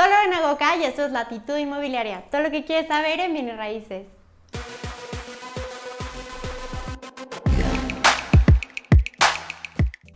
Solo en Agoca y esto es Latitud Inmobiliaria. Todo lo que quieres saber en bienes raíces.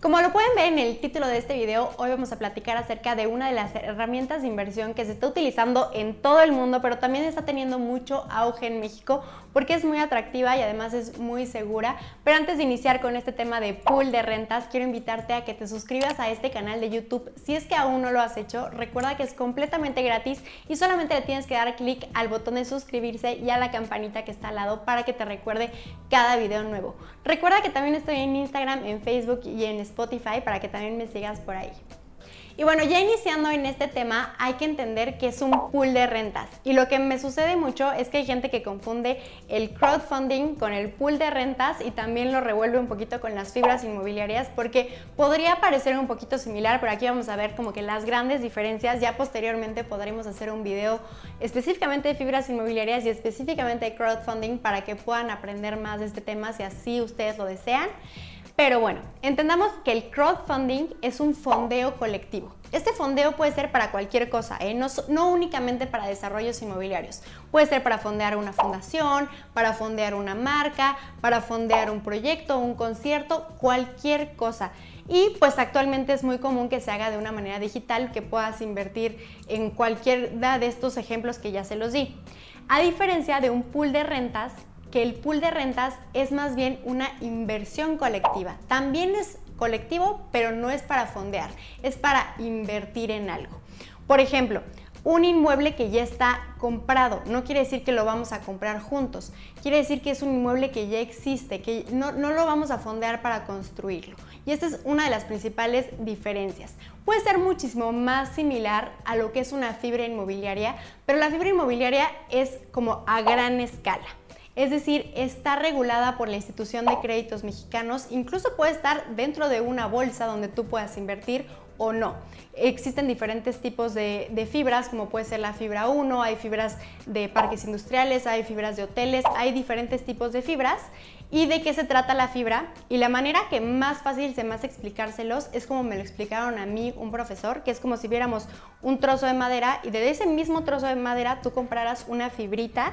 Como lo pueden ver en el título de este video, hoy vamos a platicar acerca de una de las herramientas de inversión que se está utilizando en todo el mundo, pero también está teniendo mucho auge en México porque es muy atractiva y además es muy segura. Pero antes de iniciar con este tema de pool de rentas, quiero invitarte a que te suscribas a este canal de YouTube. Si es que aún no lo has hecho, recuerda que es completamente gratis y solamente le tienes que dar clic al botón de suscribirse y a la campanita que está al lado para que te recuerde cada video nuevo. Recuerda que también estoy en Instagram, en Facebook y en Spotify para que también me sigas por ahí. Y bueno, ya iniciando en este tema, hay que entender que es un pool de rentas. Y lo que me sucede mucho es que hay gente que confunde el crowdfunding con el pool de rentas y también lo revuelve un poquito con las fibras inmobiliarias porque podría parecer un poquito similar, pero aquí vamos a ver como que las grandes diferencias. Ya posteriormente podremos hacer un video específicamente de fibras inmobiliarias y específicamente de crowdfunding para que puedan aprender más de este tema si así ustedes lo desean. Pero bueno, entendamos que el crowdfunding es un fondeo colectivo. Este fondeo puede ser para cualquier cosa, ¿eh? no, no, únicamente para desarrollos inmobiliarios. Puede ser para fondear una fundación, para fondear una marca, para fondear un proyecto, un concierto, cualquier cosa. Y pues actualmente es muy común que se haga de una manera digital, que puedas invertir en cualquiera de estos ejemplos que ya se los di. A diferencia de un pool de rentas, que el pool de rentas es más bien una inversión colectiva. También es colectivo, pero no es para fondear, es para invertir en algo. Por ejemplo, un inmueble que ya está comprado. No quiere decir que lo vamos a comprar juntos. Quiere decir que es un inmueble que ya existe, que no, no, lo vamos a fondear para construirlo. Y esta es una de las principales diferencias. Puede ser muchísimo más similar a lo que es una fibra inmobiliaria, pero la fibra inmobiliaria es como a gran escala es decir, está regulada por la institución de créditos mexicanos, incluso puede estar dentro de una bolsa donde tú puedas invertir o no. Existen diferentes tipos de, fibras, como puede ser la fibra 1, hay fibras de parques industriales, hay fibras de hoteles, hay diferentes tipos de fibras. ¿Y de qué se trata la fibra? Y la manera que más fácil se me hace explicárselos es como me lo explicaron a mí un profesor, que es como si viéramos un trozo de madera y de ese mismo trozo de madera tú compraras una fibrita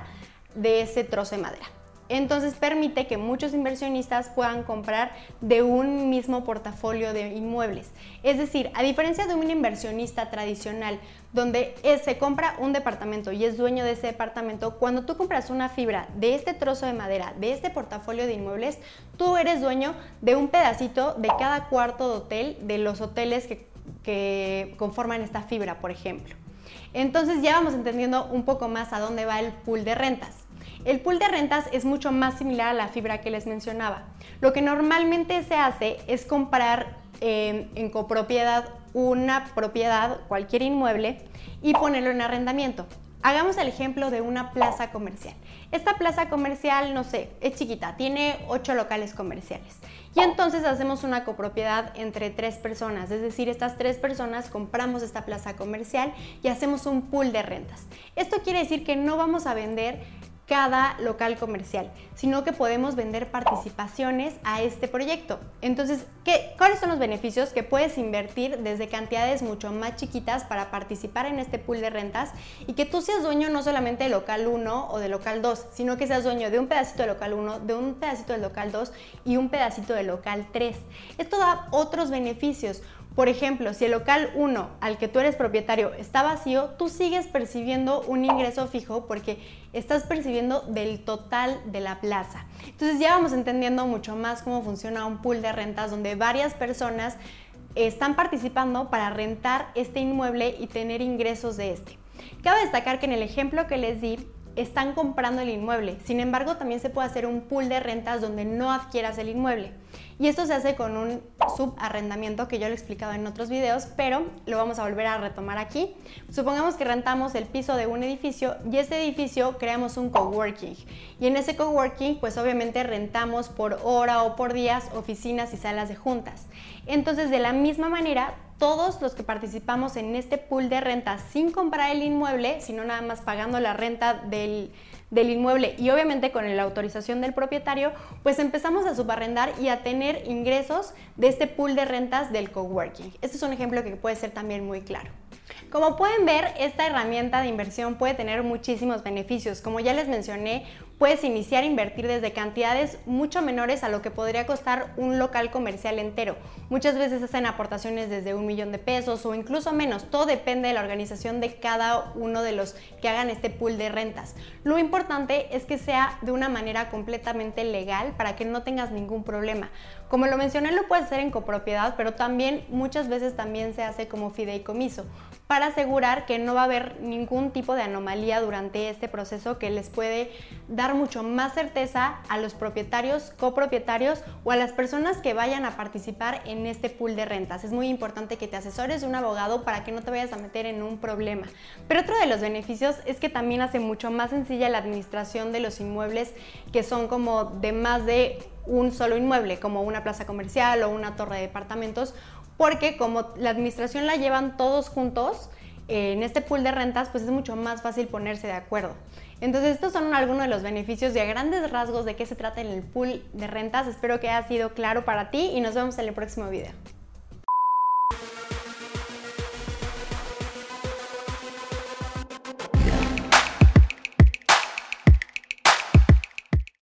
de ese trozo de madera. Entonces permite que muchos inversionistas puedan comprar de un mismo portafolio de inmuebles. Es decir, a diferencia de un inversionista tradicional donde se compra un departamento y es dueño de ese departamento, cuando tú compras una fibra de este trozo de madera, de este portafolio de inmuebles, tú eres dueño de un pedacito de cada cuarto de hotel, de los hoteles que, conforman esta fibra, por ejemplo. Entonces ya vamos entendiendo un poco más a dónde va el pool de rentas. El pool de rentas es mucho más similar a la fibra que les mencionaba. Lo que normalmente se hace es comprar eh, en copropiedad una propiedad, cualquier inmueble, y ponerlo en arrendamiento. Hagamos el ejemplo de una plaza comercial. Esta plaza comercial, no sé, es chiquita, tiene ocho locales comerciales. Y entonces hacemos una copropiedad entre tres personas, es decir, estas tres personas compramos esta plaza comercial y hacemos un pool de rentas. Esto quiere decir que no vamos a vender cada local comercial, sino que podemos vender participaciones a este proyecto. Entonces, ¿qué, ¿cuáles son los beneficios? Que puedes invertir desde cantidades mucho más chiquitas para participar en este pool de rentas y que tú seas dueño no solamente de local 1 o de local 2, sino que seas dueño de un pedacito de local 1, de un pedacito de local 2 y un pedacito de local 3. Esto da otros beneficios. Por ejemplo, si el local 1 al que tú eres propietario está vacío, tú sigues percibiendo un ingreso fijo porque estás percibiendo del total de la plaza. Entonces ya vamos entendiendo mucho más cómo funciona un pool de rentas donde varias personas están participando para rentar este inmueble y tener ingresos de este. Cabe destacar que en el ejemplo que les di, están comprando el inmueble. Sin embargo, también se puede hacer un pool de rentas donde no adquieras el inmueble. Y esto se hace con un subarrendamiento que yo lo he explicado en otros videos, pero lo vamos a volver a retomar aquí. Supongamos que rentamos el piso de un edificio y ese edificio creamos un coworking. Y en ese coworking, pues obviamente rentamos por hora o por días oficinas y salas de juntas. Entonces, de la misma manera, todos los que participamos en este pool de renta sin comprar el inmueble, sino nada más pagando la renta del, del inmueble y obviamente con la autorización del propietario, pues empezamos a subarrendar y a tener ingresos de este pool de rentas del coworking. Este es un ejemplo que puede ser también muy claro. Como pueden ver, esta herramienta de inversión puede tener muchísimos beneficios. Como ya les mencioné, puedes iniciar a invertir desde cantidades mucho menores a lo que podría costar un local comercial entero. Muchas veces hacen aportaciones desde un millón de pesos o incluso menos. Todo depende de la organización de cada uno de los que hagan este pool de rentas. Lo importante es que sea de una manera completamente legal para que no tengas ningún problema. Como lo mencioné, lo puedes hacer en copropiedad, pero también muchas veces también se hace como fideicomiso para asegurar que no va a haber ningún tipo de anomalía durante este proceso que les puede dar mucho más certeza a los propietarios, copropietarios o a las personas que vayan a participar en este pool de rentas. Es muy importante que te asesores de un abogado para que no te vayas a meter en un problema. Pero otro de los beneficios es que también hace mucho más sencilla la administración de los inmuebles que son como de más de un solo inmueble, como una plaza comercial o una torre de departamentos porque como la administración la llevan todos juntos, en este pool de rentas, pues es mucho más fácil ponerse de acuerdo. Entonces, estos son algunos de los beneficios y a grandes rasgos de qué se trata en el pool de rentas. Espero que haya sido claro para ti y nos vemos en el próximo video.